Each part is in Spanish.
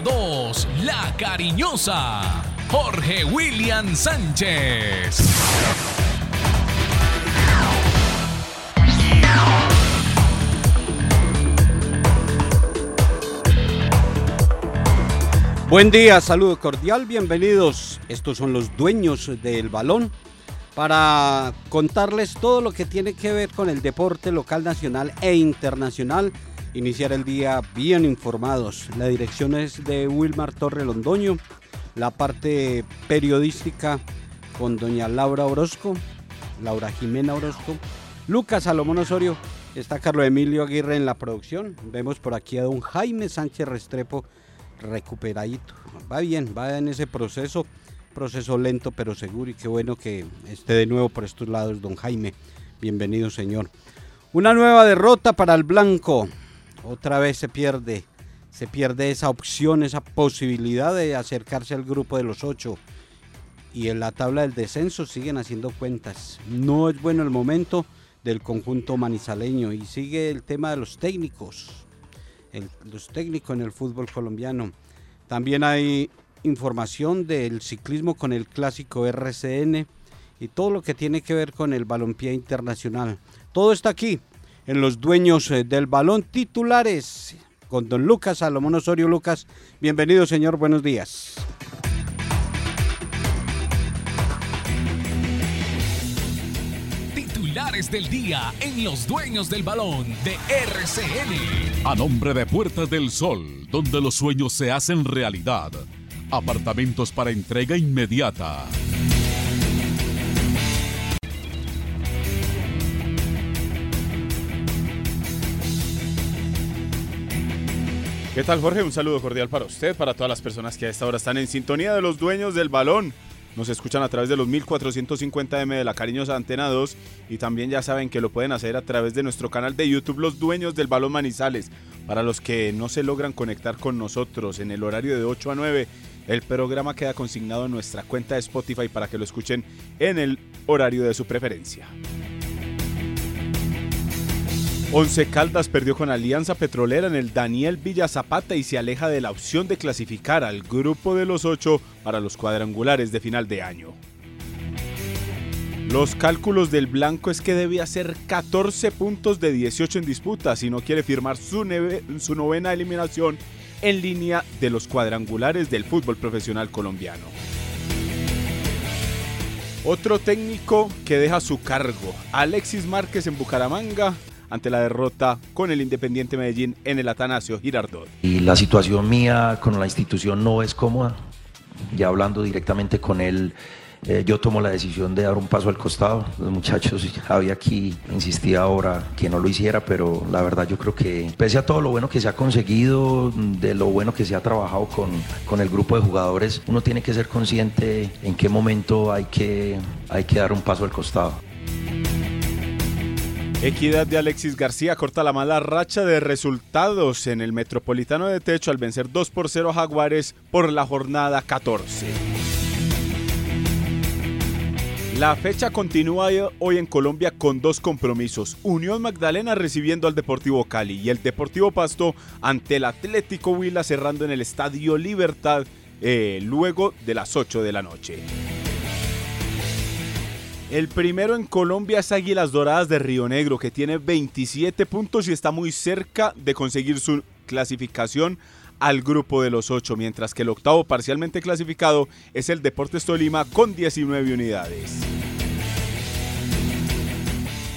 Antena 2, La Cariñosa, Jorge William Sánchez. Buen día, saludo cordial, bienvenidos. Estos son los dueños del balón para contarles todo lo que tiene que ver con el deporte local, nacional e internacional. Iniciar el día bien informados. La dirección es de Wilmar Torre Londoño, la parte periodística con doña Laura Orozco, Laura Jimena Orozco, Lucas Salomón Osorio, está Carlos Emilio Aguirre en la producción. Vemos por aquí a don Jaime Sánchez Restrepo recuperadito. Va bien, va en ese proceso, proceso lento pero seguro y qué bueno que esté de nuevo por estos lados, don Jaime. Bienvenido, señor. Una nueva derrota para el blanco. Otra vez se pierde, se pierde esa opción, esa posibilidad de acercarse al grupo de los ocho. Y en la tabla del descenso siguen haciendo cuentas. No es bueno el momento del conjunto manizaleño y sigue el tema de los técnicos los técnicos en el fútbol colombiano. También hay información del ciclismo con el clásico RCN y todo lo que tiene que ver con el balompié internacional. Todo está aquí en los dueños eh, del balón titulares con don Lucas Salomón Osorio. Lucas, bienvenido señor, buenos días. del día en Los Dueños del Balón de RCN. A nombre de Puertas del Sol, donde los sueños se hacen realidad. Apartamentos para entrega inmediata. ¿Qué tal Jorge? Un saludo cordial para usted, para todas las personas que a esta hora están en sintonía de los dueños del balón. Nos escuchan a través de los 1450M de la cariñosa Antena 2 y también ya saben que lo pueden hacer a través de nuestro canal de YouTube Los Dueños del Balón Manizales. Para los que no se logran conectar con nosotros en el horario de 8 a 9, el programa queda consignado en nuestra cuenta de Spotify para que lo escuchen en el horario de su preferencia. Once Caldas perdió con Alianza Petrolera en el Daniel Villa Zapata y se aleja de la opción de clasificar al grupo de los ocho para los cuadrangulares de final de año. Los cálculos del blanco es que debe hacer 14 puntos de 18 en disputa si no quiere firmar su, su novena eliminación en línea de los cuadrangulares del fútbol profesional colombiano. Otro técnico que deja su cargo, Alexis Márquez en Bucaramanga, ante la derrota con el Independiente Medellín en el Atanasio Girardot. Y la situación mía con la institución no es cómoda. Ya hablando directamente con él, eh, yo tomo la decisión de dar un paso al costado. Los muchachos, había aquí insistía ahora que no lo hiciera, pero la verdad yo creo que pese a todo lo bueno que se ha conseguido, de lo bueno que se ha trabajado con, con el grupo de jugadores, uno tiene que ser consciente en qué momento hay que, hay que dar un paso al costado. Equidad de Alexis García corta la mala racha de resultados en el Metropolitano de Techo al vencer 2 por 0 a Jaguares por la jornada 14. La fecha continúa hoy en Colombia con dos compromisos. Unión Magdalena recibiendo al Deportivo Cali y el Deportivo Pasto ante el Atlético Huila cerrando en el Estadio Libertad eh, luego de las 8 de la noche. El primero en Colombia es Águilas Doradas de Río Negro, que tiene 27 puntos y está muy cerca de conseguir su clasificación al grupo de los ocho, mientras que el octavo parcialmente clasificado es el Deportes Tolima con 19 unidades.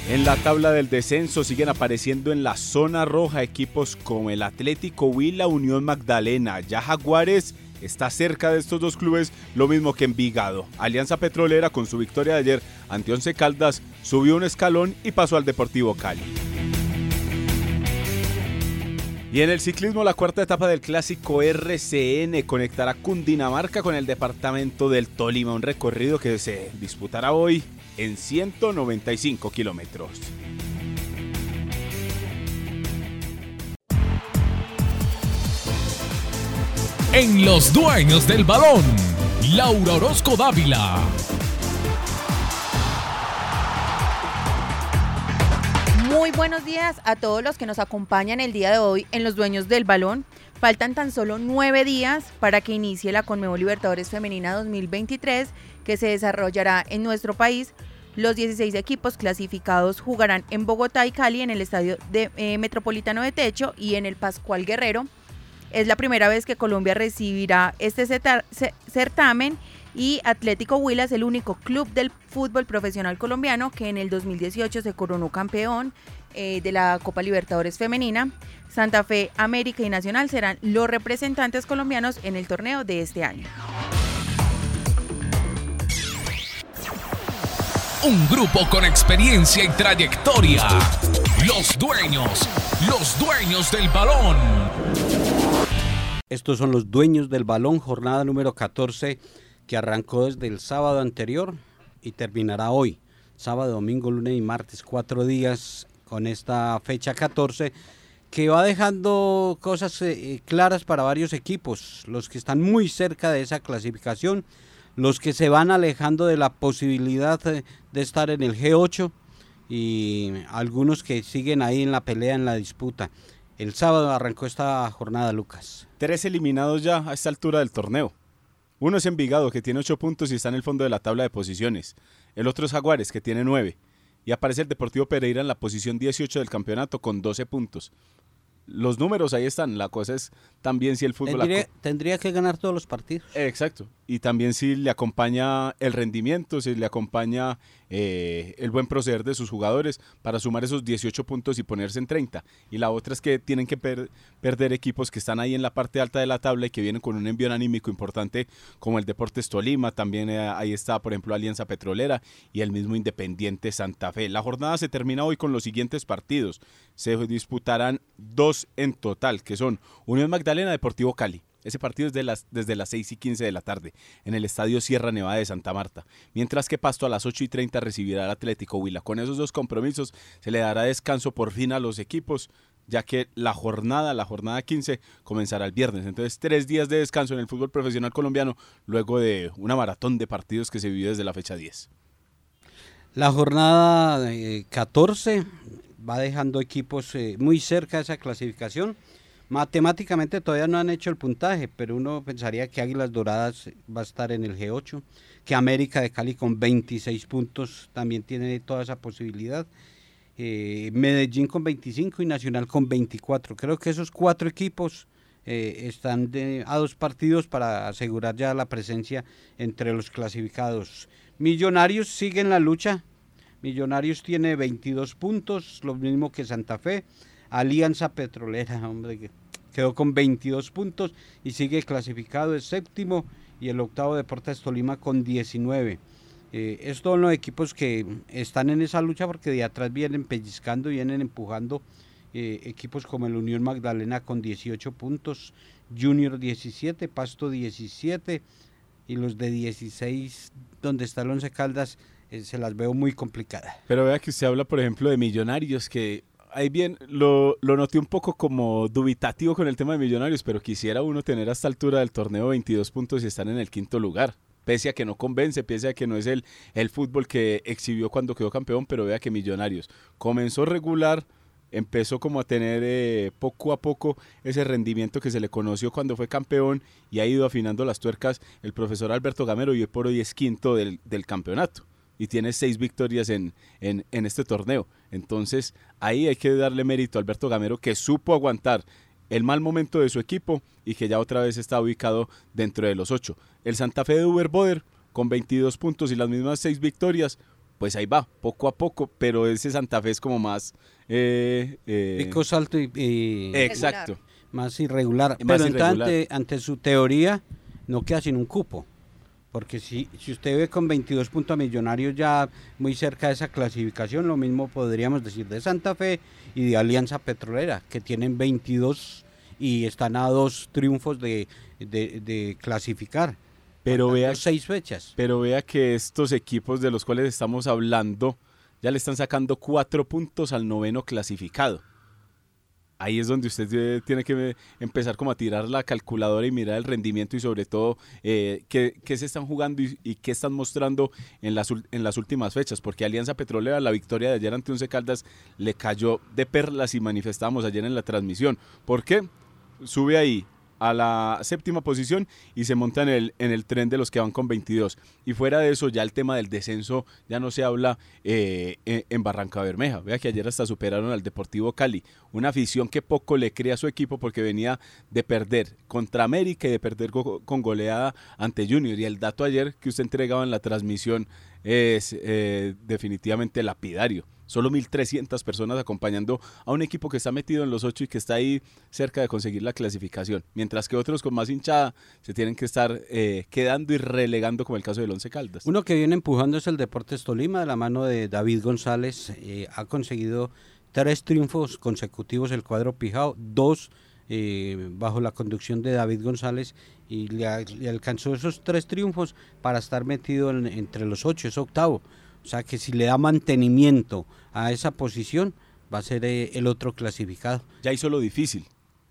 En la tabla del descenso siguen apareciendo en la zona roja equipos como el Atlético Huila, Unión Magdalena, ya Jaguares está cerca de estos dos clubes, lo mismo que Envigado. Alianza Petrolera con su victoria de ayer ante Once Caldas subió un escalón y pasó al Deportivo Cali. Y en el ciclismo, la cuarta etapa del clásico RCN conectará Cundinamarca con el departamento del Tolima, un recorrido que se disputará hoy en 195 kilómetros. En Los Dueños del Balón, Laura Orozco Dávila. Muy buenos días a todos los que nos acompañan el día de hoy en Los Dueños del Balón. Faltan tan solo nueve días para que inicie la Conmebol Libertadores Femenina 2023 que se desarrollará en nuestro país. Los 16 equipos clasificados jugarán en Bogotá y Cali en el Estadio eh, Metropolitano de Techo y en el Pascual Guerrero. Es la primera vez que Colombia recibirá este certamen y Atlético Huila es el único club del fútbol profesional colombiano que en el 2018 se coronó campeón eh, de la Copa Libertadores Femenina. Santa Fe, América y Nacional serán los representantes colombianos en el torneo de este año. Un grupo con experiencia y trayectoria. Los dueños, los dueños del balón. Estos son los dueños del balón, jornada número 14 que arrancó desde el sábado anterior y terminará hoy, sábado, domingo, lunes y martes, cuatro días con esta fecha 14 que va dejando cosas eh, claras para varios equipos, los que están muy cerca de esa clasificación, los que se van alejando de la posibilidad eh, de estar en el G8 y algunos que siguen ahí en la pelea, en la disputa. El sábado arrancó esta jornada, Lucas. Tres eliminados ya a esta altura del torneo. Uno es Envigado, que tiene 8 puntos y está en el fondo de la tabla de posiciones. El otro es Jaguares, que tiene 9. Y aparece el Deportivo Pereira en la posición 18 del campeonato con 12 puntos los números ahí están. La cosa es también si el fútbol... Tendría, que ganar todos los partidos. Exacto. Y también si le acompaña el rendimiento, si le acompaña eh, el buen proceder de sus jugadores para sumar esos 18 puntos y ponerse en 30. Y la otra es que tienen que perder equipos que están ahí en la parte alta de la tabla y que vienen con un envío anímico importante como el Deportes Tolima. También eh, ahí está, por ejemplo, Alianza Petrolera y el mismo Independiente Santa Fe. La jornada se termina hoy con los siguientes partidos. Se disputarán dos en total, que son Unión Magdalena Deportivo Cali. Ese partido es las, desde las 6 y 15 de la tarde en el Estadio Sierra Nevada de Santa Marta. Mientras que Pasto a las 8 y 30 recibirá al Atlético Huila. Con esos dos compromisos se le dará descanso por fin a los equipos, ya que la jornada, la jornada 15, comenzará el viernes. Entonces, tres días de descanso en el fútbol profesional colombiano luego de una maratón de partidos que se vivió desde la fecha 10. La jornada 14 eh, va dejando equipos eh, muy cerca de esa clasificación. Matemáticamente todavía no han hecho el puntaje, pero uno pensaría que Águilas Doradas va a estar en el G8, que América de Cali con 26 puntos también tiene toda esa posibilidad. Eh, Medellín con 25 y Nacional con 24. Creo que esos cuatro equipos eh, están a dos partidos para asegurar ya la presencia entre los clasificados. Millonarios siguen la lucha, Millonarios tiene 22 puntos, lo mismo que Santa Fe. Alianza Petrolera, hombre, quedó con 22 puntos y sigue clasificado el séptimo y el octavo Deportes Tolima con 19. Eh, estos son los equipos que están en esa lucha porque de atrás vienen pellizcando, vienen empujando eh, equipos como el Unión Magdalena con 18 puntos, Junior 17, Pasto 17 y los de 16 donde está el Once Caldas se las veo muy complicadas. Pero vea que usted habla, por ejemplo, de millonarios, que ahí bien lo, lo noté un poco como dubitativo con el tema de millonarios, pero quisiera uno tener a esta altura del torneo 22 puntos y estar en el quinto lugar. Pese a que no convence, pese a que no es el, el fútbol que exhibió cuando quedó campeón, pero vea que Millonarios comenzó regular, empezó como a tener eh, poco a poco ese rendimiento que se le conoció cuando fue campeón y ha ido afinando las tuercas el profesor Alberto Gamero y hoy por hoy es quinto del, del campeonato y tiene seis victorias en, en, este torneo. Entonces ahí hay que darle mérito a Alberto Gamero que supo aguantar el mal momento de su equipo y que ya otra vez está ubicado dentro de los ocho. El Santa Fe de Uber Boder con 22 puntos y las mismas seis victorias, pues ahí va, poco a poco, pero ese Santa Fe es como más... Eh, eh Pico salto y... exacto. Más irregular. pero Ante, ante su teoría no queda sin un cupo. Porque si, si usted ve con 22 puntos a Millonarios ya muy cerca de esa clasificación, lo mismo podríamos decir de Santa Fe y de Alianza Petrolera, que tienen 22 y están a dos triunfos de, clasificar. Pero vea, seis fechas. Pero vea que estos equipos de los cuales estamos hablando ya le están sacando cuatro puntos al noveno clasificado ahí es donde usted eh, tiene que empezar como a tirar la calculadora y mirar el rendimiento y sobre todo eh, qué, se están jugando y, qué están mostrando en las, en las últimas fechas, porque Alianza Petrolera, la victoria de ayer ante Once Caldas, le cayó de perlas y manifestábamos ayer en la transmisión. ¿Por qué? Sube ahí a la séptima posición y se monta en el, en el tren de los que van con 22. Y fuera de eso, ya el tema del descenso ya no se habla eh, en, Barranca Bermeja. Vea que ayer hasta superaron al Deportivo Cali. Una afición que poco le crea a su equipo porque venía de perder contra América y de perder con goleada ante Junior. Y el dato ayer que usted entregaba en la transmisión es eh, definitivamente lapidario. Solo 1.300 personas acompañando a un equipo que está metido en los ocho y que está ahí cerca de conseguir la clasificación. Mientras que otros con más hinchada se tienen que estar eh, quedando y relegando como el caso del Once Caldas. Uno que viene empujando es el Deportes Tolima de la mano de David González. Eh, ha conseguido tres triunfos consecutivos el cuadro Pijao, dos bajo la conducción de David González y le, alcanzó esos tres triunfos para estar metido entre los ocho, es octavo. O sea que si le da mantenimiento a esa posición, va a ser eh, el otro clasificado. Ya hizo lo difícil,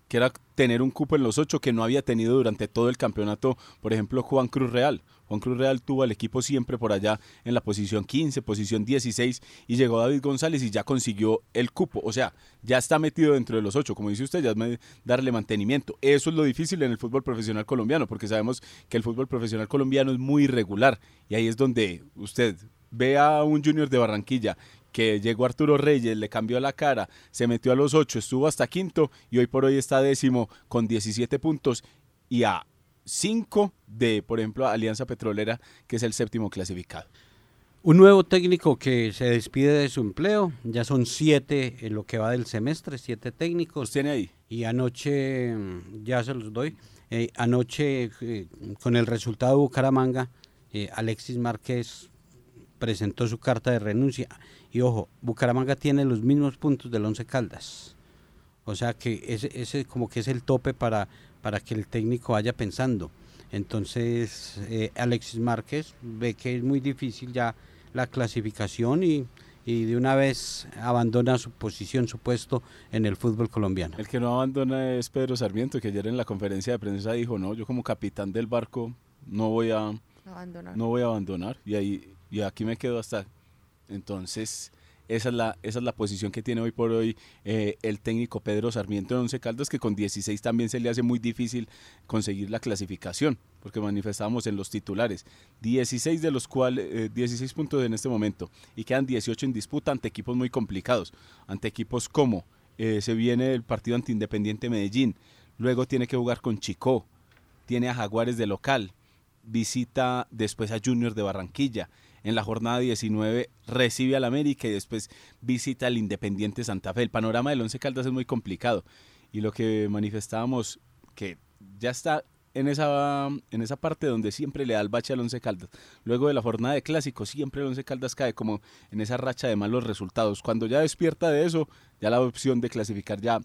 que era tener un cupo en los ocho que no había tenido durante todo el campeonato, por ejemplo, Juan Cruz Real. Juan Cruz Real tuvo al equipo siempre por allá en la posición 15, posición 16 y llegó David González y ya consiguió el cupo. O sea, ya está metido dentro de los ocho, como dice usted, ya es darle mantenimiento. Eso es lo difícil en el fútbol profesional colombiano, porque sabemos que el fútbol profesional colombiano es muy irregular y ahí es donde usted ve a un junior de Barranquilla que llegó Arturo Reyes, le cambió la cara, se metió a los ocho, estuvo hasta quinto y hoy por hoy está décimo con 17 puntos y a cinco de, por ejemplo, Alianza Petrolera, que es el séptimo clasificado. Un nuevo técnico que se despide de su empleo, ya son siete en lo que va del semestre, siete técnicos. ¿Tiene ahí? Y anoche, ya se los doy, eh, anoche eh, con el resultado de Bucaramanga, eh, Alexis Márquez presentó su carta de renuncia. Y ojo, Bucaramanga tiene los mismos puntos del Once Caldas. O sea que ese, ese como que es el tope para, para que el técnico vaya pensando. Entonces eh, Alexis Márquez ve que es muy difícil ya la clasificación y, y, de una vez abandona su posición, su puesto en el fútbol colombiano. El que no abandona es Pedro Sarmiento, que ayer en la conferencia de prensa dijo, no, yo como capitán del barco no voy a abandonar. No voy a abandonar. Y ahí y aquí me quedo hasta. Entonces, esa es la, esa es la posición que tiene hoy por hoy eh, el técnico Pedro Sarmiento de Once Caldas, que con 16 también se le hace muy difícil conseguir la clasificación, porque manifestábamos en los titulares. 16 de los cuales, 16 eh, puntos en este momento, y quedan 18 en disputa ante equipos muy complicados, ante equipos como eh, se viene el partido anti Independiente Medellín, luego tiene que jugar con Chicó, tiene a Jaguares de local, visita después a Junior de Barranquilla en la jornada 19 recibe al América y después visita al Independiente Santa Fe. El panorama del Once Caldas es muy complicado y lo que manifestábamos que ya está en esa, en esa parte donde siempre le da el bache al Once Caldas. Luego de la jornada de clásico, siempre el Once Caldas cae como en esa racha de malos resultados. Cuando ya despierta de eso, ya la opción de clasificar ya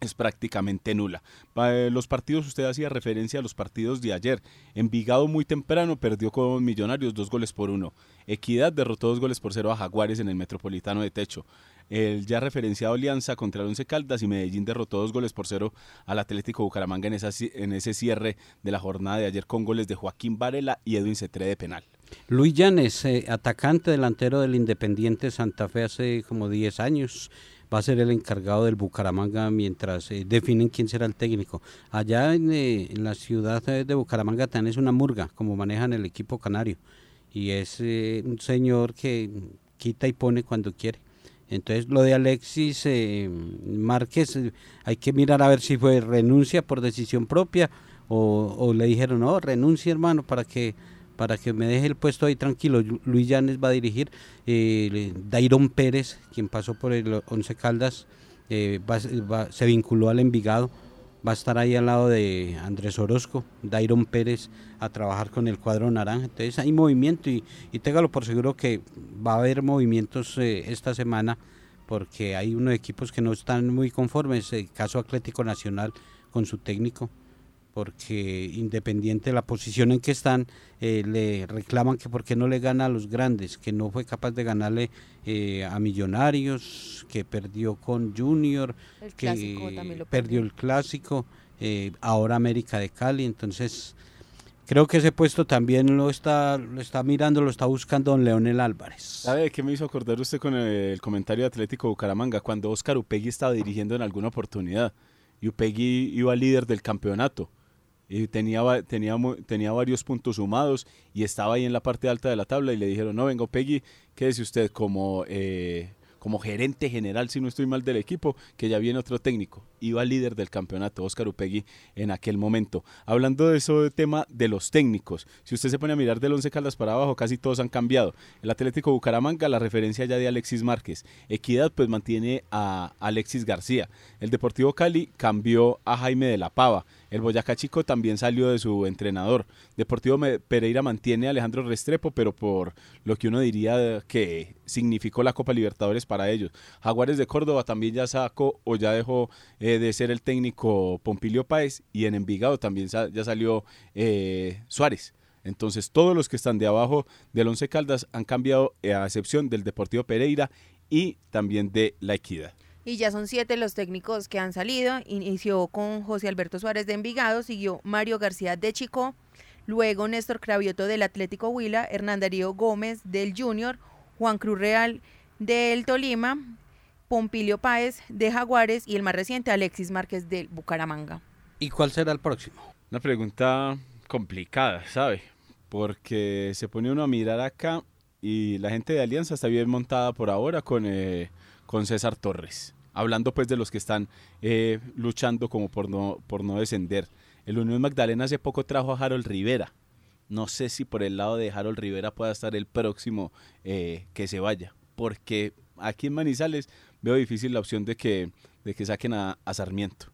es prácticamente nula. Para los partidos, usted hacía referencia a los partidos de ayer. Envigado muy temprano perdió con Millonarios dos goles por uno. Equidad derrotó dos goles por cero a Jaguares en el Metropolitano de Techo. El ya referenciado Alianza contra el Once Caldas y Medellín derrotó dos goles por cero al Atlético Bucaramanga en, en ese cierre de la jornada de ayer con goles de Joaquín Varela y Edwin Cetre de penal. Luis Llanes, eh, atacante delantero del Independiente Santa Fe hace como 10 años va a ser el encargado del Bucaramanga mientras eh, definen quién será el técnico. Allá en, eh, la ciudad de Bucaramanga también es una murga, como manejan el equipo canario. Y es eh, un señor que quita y pone cuando quiere. Entonces lo de Alexis Márquez hay que mirar a ver si fue renuncia por decisión propia o, o le dijeron, no, renuncia hermano para que para que me deje el puesto ahí tranquilo. Luis Llanes va a dirigir, eh, Dairon Pérez, quien pasó por el Once Caldas, eh, se vinculó al Envigado, va a estar ahí al lado de Andrés Orozco, Dairon Pérez a trabajar con el cuadro naranja. Entonces hay movimiento y, y téngalo por seguro que va a haber movimientos eh, esta semana porque hay unos equipos que no están muy conformes, el caso Atlético Nacional con su técnico porque independiente de la posición en que están, eh, le reclaman que por qué no le gana a los grandes, que no fue capaz de ganarle eh, a Millonarios, que perdió con Junior, que perdió el clásico, eh, ahora América de Cali, entonces creo que ese puesto también lo está, lo está mirando, lo está buscando don Leonel Álvarez. ¿Sabe qué me hizo acordar usted con el, comentario de Atlético Bucaramanga? Cuando Oscar Upegui estaba dirigiendo en alguna oportunidad y Upegui iba líder del campeonato y tenía, tenía, tenía varios puntos sumados y estaba ahí en la parte alta de la tabla y le dijeron, no, vengo Peggy, quédese usted como, eh, como gerente general, si no estoy mal, del equipo, que ya viene otro técnico. Iba líder del campeonato, Óscar Upegui, en aquel momento. Hablando de eso, de tema de los técnicos, si usted se pone a mirar del Once Caldas para abajo, casi todos han cambiado. El Atlético Bucaramanga, la referencia ya de Alexis Márquez. Equidad, pues mantiene a Alexis García. El Deportivo Cali cambió a Jaime de la Pava. El Boyacá Chico también salió de su entrenador. Deportivo Pereira mantiene a Alejandro Restrepo, pero por lo que uno diría que significó la Copa Libertadores para ellos. Jaguares de Córdoba también ya sacó o ya dejó de ser el técnico Pompilio Páez y en Envigado también ya salió eh, Suárez. Entonces todos los que están de abajo del Once Caldas han cambiado eh, a excepción del Deportivo Pereira y también de La Equidad y ya son siete los técnicos que han salido. Inició con José Alberto Suárez de Envigado, siguió Mario García de Chico, luego Néstor Cravioto del Atlético Huila, Hernán Darío Gómez del Junior, Juan Cruz Real del Tolima, Pompilio Páez de Jaguares y el más reciente Alexis Márquez del Bucaramanga. ¿Y cuál será el próximo? Una pregunta complicada, ¿sabe? Porque se pone uno a mirar acá y la gente de Alianza está bien montada por ahora con, eh, con César Torres hablando pues de los que están eh, luchando como por no, por no descender. El Unión Magdalena hace poco trajo a Harold Rivera. No sé si por el lado de Harold Rivera pueda estar el próximo eh, que se vaya, porque aquí en Manizales veo difícil la opción de que, de que saquen a, a Sarmiento,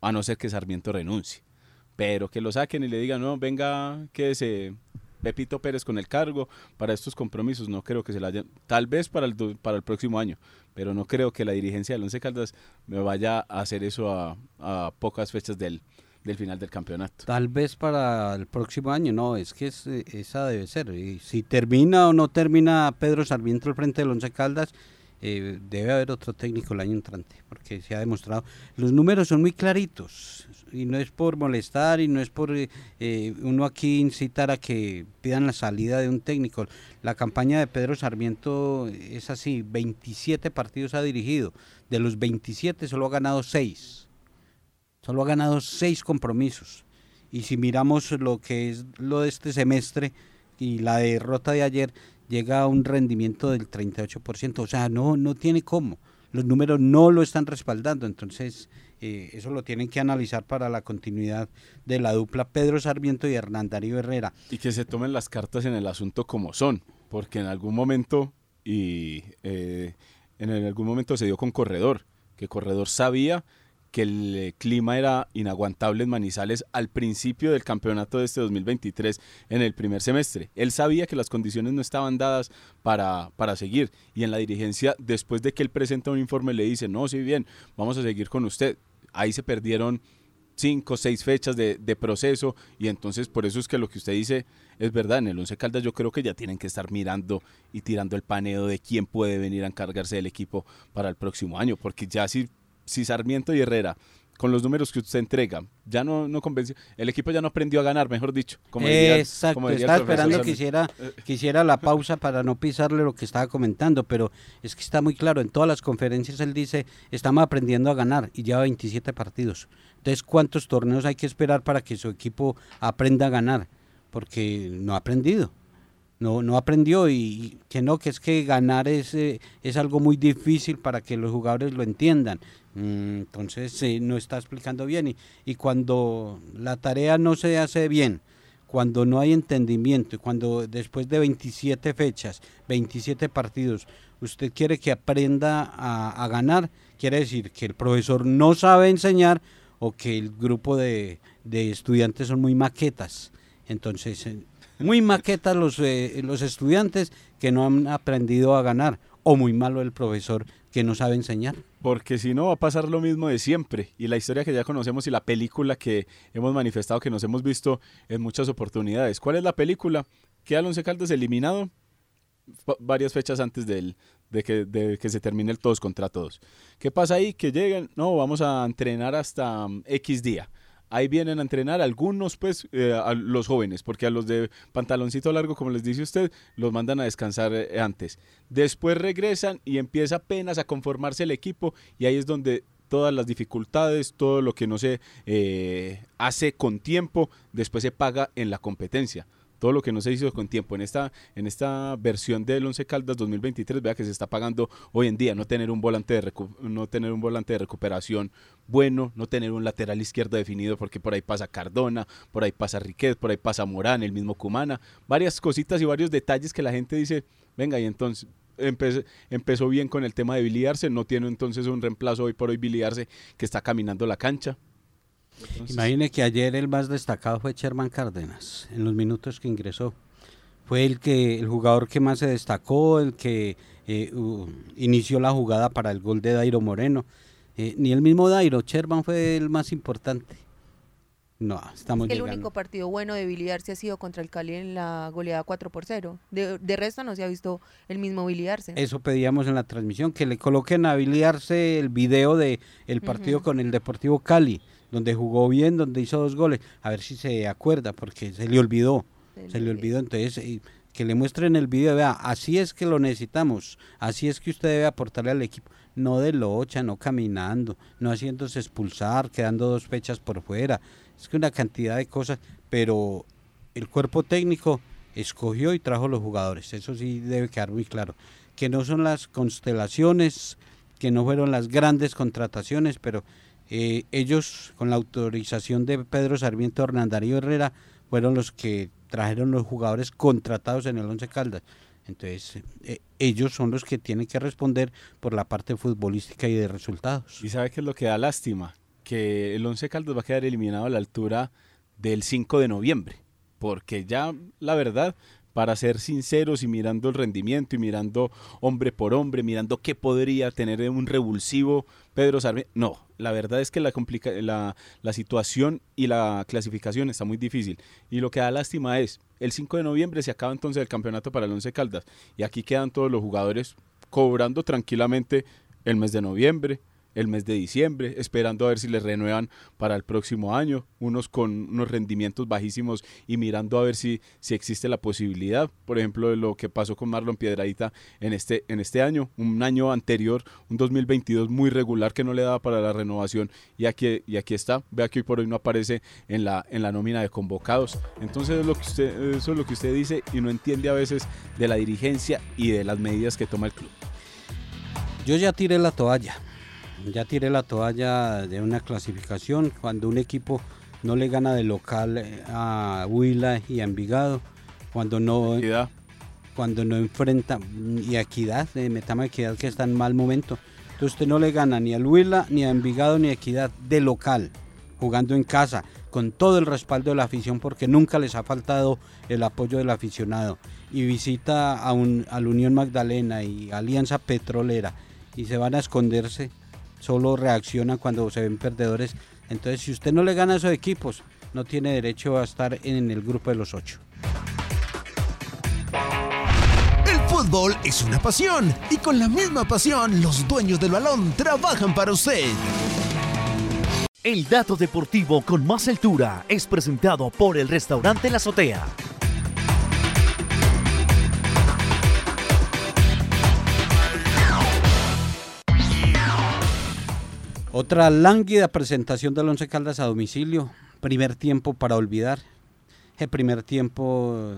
a no ser que Sarmiento renuncie, pero que lo saquen y le digan, no, venga, quédese Pepito Pérez con el cargo para estos compromisos. No creo que se la hayan, tal vez para el, para el próximo año, pero no creo que la dirigencia del Once Caldas me vaya a hacer eso a, pocas fechas del, del final del campeonato. Tal vez para el próximo año, no, es que esa debe ser. Y si termina o no termina Pedro Sarmiento al frente del Once Caldas, eh, debe haber otro técnico el año entrante, porque se ha demostrado. Los números son muy claritos, y no es por molestar, y no es por eh, eh, uno aquí incitar a que pidan la salida de un técnico. La campaña de Pedro Sarmiento es así, 27 partidos ha dirigido, de los 27 solo ha ganado 6, solo ha ganado 6 compromisos. Y si miramos lo que es lo de este semestre y la derrota de ayer, llega a un rendimiento del 38%, o sea, no, no tiene cómo, los números no lo están respaldando, entonces eh, eso lo tienen que analizar para la continuidad de la dupla Pedro Sarmiento y Hernán Darío Herrera. Y que se tomen las cartas en el asunto como son, porque en algún momento, y eh, en algún momento se dio con Corredor, que Corredor sabía que el eh, clima era inaguantable en Manizales al principio del campeonato de este 2023 en el primer semestre. Él sabía que las condiciones no estaban dadas para, para seguir y en la dirigencia después de que él presenta un informe le dice, no, sí bien, vamos a seguir con usted. Ahí se perdieron cinco, seis fechas de, de, proceso y entonces por eso es que lo que usted dice es verdad, en el Once Caldas yo creo que ya tienen que estar mirando y tirando el paneo de quién puede venir a encargarse del equipo para el próximo año, porque ya si si Sarmiento y Herrera con los números que usted entrega, ya no, no convenció, el equipo ya no aprendió a ganar, mejor dicho. Como Exacto, estaba esperando que hiciera, que hiciera la pausa para no pisarle lo que estaba comentando, pero es que está muy claro, en todas las conferencias él dice, estamos aprendiendo a ganar y lleva 27 partidos. Entonces, ¿cuántos torneos hay que esperar para que su equipo aprenda a ganar? Porque no ha aprendido no, no aprendió y que no, que es que ganar es, eh, es algo muy difícil para que los jugadores lo entiendan. Mm, entonces no está explicando bien y, y, cuando la tarea no se hace bien, cuando no hay entendimiento y cuando después de 27 fechas, 27 partidos, usted quiere que aprenda a, a ganar, quiere decir que el profesor no sabe enseñar o que el grupo de, de estudiantes son muy maquetas. Entonces muy maquetas los, eh, los estudiantes que no han aprendido a ganar o muy malo el profesor que no sabe enseñar. Porque si no va a pasar lo mismo de siempre. Y la historia que ya conocemos y la película que hemos manifestado, que nos hemos visto en muchas oportunidades. ¿Cuál es la película? Queda el Once Caldas eliminado varias fechas antes de, que, de que se termine el todos contra todos. ¿Qué pasa ahí? Que llegan, no, vamos a entrenar hasta um, X día ahí vienen a entrenar algunos, pues, eh, los jóvenes, porque a los de pantaloncito largo, como les dice usted, los mandan a descansar eh, antes. Después regresan y empieza apenas a conformarse el equipo y ahí es donde todas las dificultades, todo lo que no se eh, hace con tiempo, después se paga en la competencia todo lo que no se hizo con tiempo en esta, en esta versión del Once Caldas 2023, vea que se está pagando hoy en día no tener un volante de no tener un volante de recuperación bueno, no tener un lateral izquierdo definido porque por ahí pasa Cardona, por ahí pasa Riquet, por ahí pasa Morán, el mismo Cumana, varias cositas y varios detalles que la gente dice, venga, y entonces empezó bien con el tema de biliarse, no tiene entonces un reemplazo hoy por hoy biliarse que está caminando la cancha. Imagine que ayer el más destacado fue Sherman Cárdenas, en los minutos que ingresó. Fue el que el jugador que más se destacó, el que eh, inició la jugada para el gol de Dairo Moreno. Eh, ni el mismo Dairo, Sherman fue el más importante. No, estamos El único partido bueno de Billy ha sido contra el Cali en la goleada 4 por 0. De, resto no se ha visto el mismo Billy Eso pedíamos en la transmisión, que le coloquen a Billy el video de el partido con el Deportivo Cali donde jugó bien, donde hizo dos goles, a ver si se acuerda, porque se le olvidó, se, le olvidó, entonces que le muestren el video, vea, así es que lo necesitamos, así es que usted debe aportarle al equipo, no de locha, no caminando, no haciéndose expulsar, quedando dos fechas por fuera, es que una cantidad de cosas, pero el cuerpo técnico escogió y trajo los jugadores, eso sí debe quedar muy claro, que no son las constelaciones, que no fueron las grandes contrataciones, pero eh, ellos, con la autorización de Pedro Sarmiento Hernandario Herrera, fueron los que trajeron los jugadores contratados en el Once Caldas. Entonces, eh, ellos son los que tienen que responder por la parte futbolística y de resultados. ¿Y sabe qué es lo que da lástima? Que el Once Caldas va a quedar eliminado a la altura del 5 de noviembre. Porque ya, la verdad, para ser sinceros y mirando el rendimiento y mirando hombre por hombre, mirando qué podría tener un revulsivo Pedro Sarmiento. No, la verdad es que la, complica la, la situación y la clasificación está muy difícil. Y lo que da lástima es, el 5 de noviembre se acaba entonces el campeonato para el Once Caldas y aquí quedan todos los jugadores cobrando tranquilamente el mes de noviembre, el mes de diciembre, esperando a ver si les renuevan para el próximo año, unos con unos rendimientos bajísimos y mirando a ver si, si existe la posibilidad, por ejemplo, de lo que pasó con Marlon Piedradita en este, en este año, un año anterior, un 2022 muy regular que no le daba para la renovación y aquí, y aquí está, vea que hoy por hoy no aparece en la, en la nómina de convocados. Entonces lo que usted, eso es lo que usted dice y no entiende a veces de la dirigencia y de las medidas que toma el club. Yo ya tiré la toalla ya tiré la toalla de una clasificación cuando un equipo no le gana de local eh, a Huila y a Envigado, cuando no cuando no enfrenta y a Equidad, de Metama Equidad que está en mal momento. Entonces usted no le gana ni a Huila, ni a Envigado, ni a Equidad de local, jugando en casa, con todo el respaldo de la afición, porque nunca les ha faltado el apoyo del aficionado. Y visita a, un, a la Unión Magdalena y Alianza Petrolera y se van a esconderse solo reacciona cuando se ven perdedores. Entonces, si usted no le gana a esos equipos, no tiene derecho a estar en el grupo de los ocho. El fútbol es una pasión y con la misma pasión los dueños del balón trabajan para usted. El dato deportivo con más altura es presentado por el restaurante La Azotea. Otra lánguida presentación del Once Caldas a domicilio. Primer tiempo para olvidar. El primer tiempo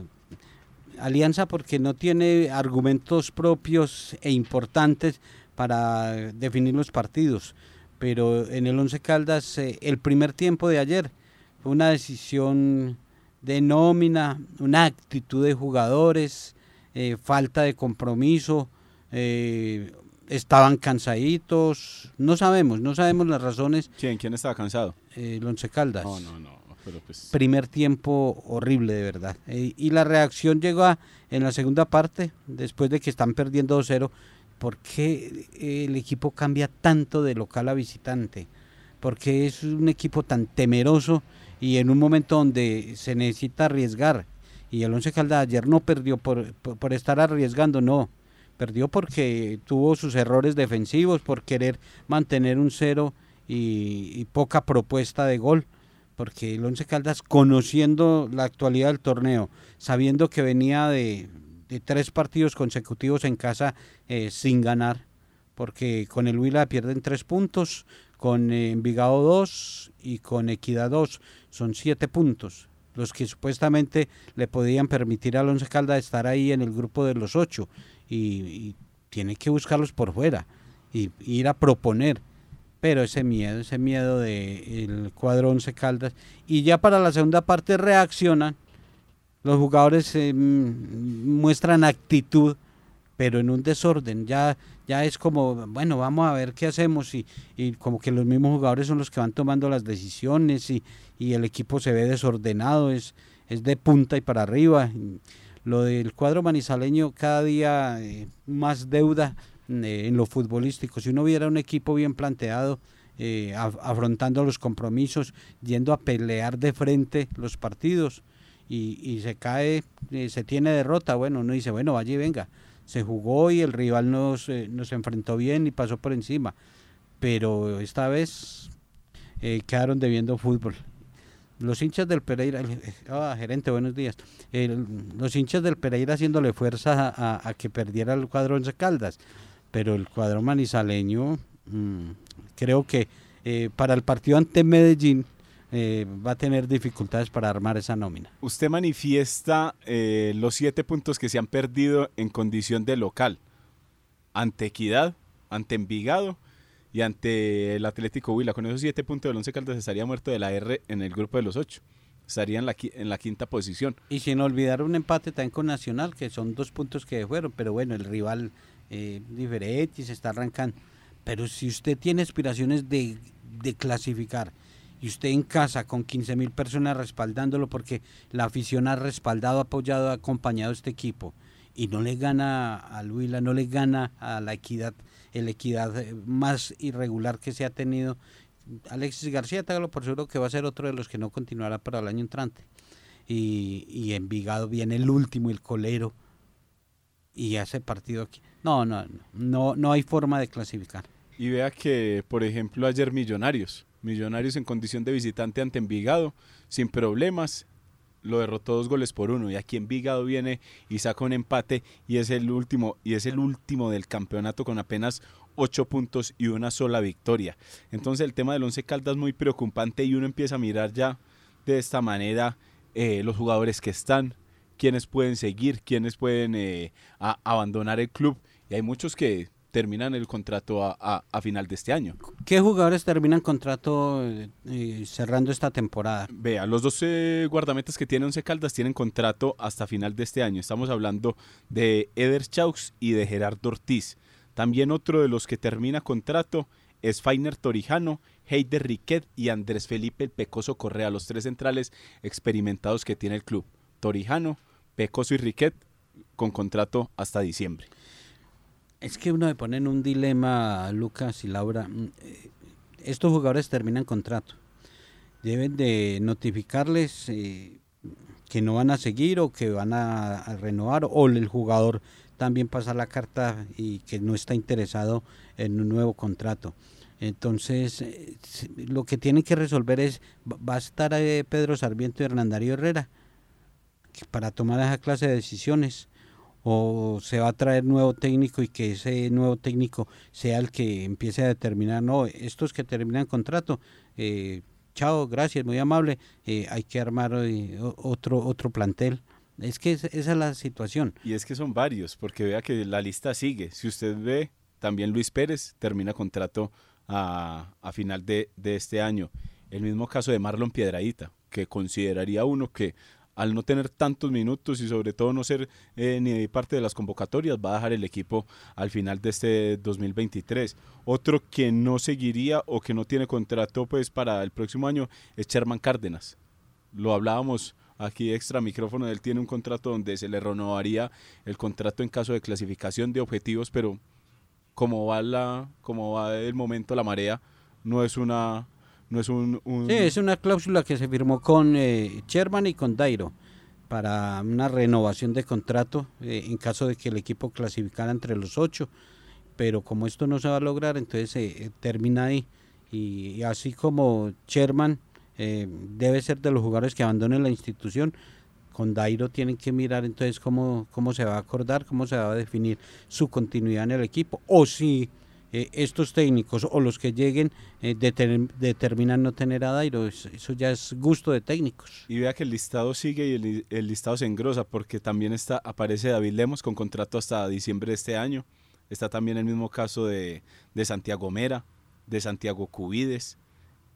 Alianza porque no tiene argumentos propios e importantes para definir los partidos. Pero en el Once Caldas eh, el primer tiempo de ayer fue una decisión de nómina, una actitud de jugadores, eh, falta de compromiso, eh, estaban cansaditos, no sabemos, no sabemos las razones. ¿Quién? ¿Quién estaba cansado? Eh, el Once Caldas. No, no, no. Pues Primer tiempo horrible, de verdad. Eh, y la reacción llegó en la segunda parte, después de que están perdiendo 2-0, ¿por qué el equipo cambia tanto de local a visitante? Porque es un equipo tan temeroso y en un momento donde se necesita arriesgar. Y el Once Caldas ayer no perdió por, por, estar arriesgando, no. Perdió porque tuvo sus errores defensivos, por querer mantener un cero y, poca propuesta de gol. Porque el Once Caldas, conociendo la actualidad del torneo, sabiendo que venía de, tres partidos consecutivos en casa eh, sin ganar, porque con el Huila pierden tres puntos, con eh, Envigado dos y con Equidad dos son siete puntos, los que supuestamente le podían permitir al Once Caldas estar ahí en el grupo de los ocho y, tiene que buscarlos por fuera y, ir a proponer. Pero ese miedo, ese miedo del cuadro Once Caldas. Y ya para la segunda parte reaccionan, los jugadores eh, muestran actitud pero en un desorden. Ya, ya es como, bueno, vamos a ver qué hacemos y, y como que los mismos jugadores son los que van tomando las decisiones y, y el equipo se ve desordenado, es, es de punta y para arriba. Lo del cuadro manizaleño cada día eh, más deuda eh, en lo futbolístico. Si uno viera un equipo bien planteado, eh, afrontando los compromisos, yendo a pelear de frente los partidos y, se cae, se tiene derrota, bueno, uno dice, bueno, vaya y venga se jugó y el rival nos, nos enfrentó bien y pasó por encima. Pero esta vez quedaron debiendo fútbol. Los hinchas del Pereira, ah, gerente, buenos días. los hinchas del Pereira haciéndole fuerza a, que perdiera el cuadro Once Caldas, pero el cuadro manizaleño, mm, creo que eh, para el partido ante Medellín, eh, va a tener dificultades para armar esa nómina. Usted manifiesta eh, los siete puntos que se han perdido en condición de local, ante Equidad, ante Envigado y ante el Atlético Huila. Con esos siete puntos, el Once Caldas estaría muerto de la R en el grupo de los ocho. Estaría en la, en la quinta posición. Y sin olvidar un empate también con Nacional, que son dos puntos que fueron, pero bueno, el rival eh, diferente y se está arrancando. Pero si usted tiene aspiraciones de, clasificar, y usted en casa con 15 mil personas respaldándolo porque la afición ha respaldado, apoyado, acompañado a este equipo y no le gana a Luila, no le gana a la equidad, el equidad eh, más irregular que se ha tenido. Alexis García, téngalo por seguro que va a ser otro de los que no continuará para el año entrante. Y, y Envigado viene el último, el colero, y hace partido aquí. No, no, no, no hay forma de clasificar. Y vea que, por ejemplo, ayer Millonarios Millonarios en condición de visitante ante Envigado, sin problemas, lo derrotó dos goles por uno y aquí Envigado viene y saca un empate y es el último y es el último del campeonato con apenas ocho puntos y una sola victoria. Entonces el tema del Once Caldas es muy preocupante y uno empieza a mirar ya de esta manera eh, los jugadores que están, quienes pueden seguir, quienes pueden eh, abandonar el club y hay muchos que terminan el contrato a, a, final de este año. ¿Qué jugadores terminan contrato eh, cerrando esta temporada? Vea, los 12 guardametas que tiene Once Caldas tienen contrato hasta final de este año. Estamos hablando de Eder Chaux y de Gerardo Ortiz. También otro de los que termina contrato es Fainer Torijano, Heider Riquet y Andrés Felipe el Pecoso Correa, los tres centrales experimentados que tiene el club. Torijano, Pecoso y Riquet con contrato hasta diciembre. Es que uno le pone en un dilema, Lucas y Laura. Mm, eh, estos jugadores terminan contrato. Deben de notificarles eh, que no van a seguir o que van a, renovar o el jugador también pasa la carta y que no está interesado en un nuevo contrato. Entonces, eh, lo que tienen que resolver es, va a estar Pedro Sarmiento y Hernandario Herrera para tomar esa clase de decisiones o se va a traer nuevo técnico y que ese nuevo técnico sea el que empiece a determinar, no, estos que terminan contrato, eh, chao, gracias, muy amable, eh, hay que armar eh, otro, otro plantel. Es que esa es la situación. Y es que son varios, porque vea que la lista sigue. Si usted ve, también Luis Pérez termina contrato a, a final de, de este año. El mismo caso de Marlon Piedradita, que consideraría uno que al no tener tantos minutos y sobre todo no ser eh, ni parte de las convocatorias, va a dejar el equipo al final de este 2023. Otro que no seguiría o que no tiene contrato pues para el próximo año es Sherman Cárdenas. Lo hablábamos aquí extra micrófono, él tiene un contrato donde se le renovaría el contrato en caso de clasificación de objetivos, pero como va la, como va el momento, la marea, no es una, no es un, Sí, es una cláusula que se firmó con eh, Sherman y con Dairo para una renovación de contrato eh, en caso de que el equipo clasificara entre los ocho, pero como esto no se va a lograr, entonces eh, termina ahí. Y, así como Sherman eh, debe ser de los jugadores que abandonen la institución, con Dairo tienen que mirar entonces cómo, cómo se va a acordar, cómo se va a definir su continuidad en el equipo, o si eh, estos técnicos o los que lleguen eh, determinan no tener a Dairo. Eso ya es gusto de técnicos. Y vea que el listado sigue y el, listado se engrosa porque también está, aparece David Lemos con contrato hasta diciembre de este año. Está también el mismo caso de, de Santiago Mera, de Santiago Cubides,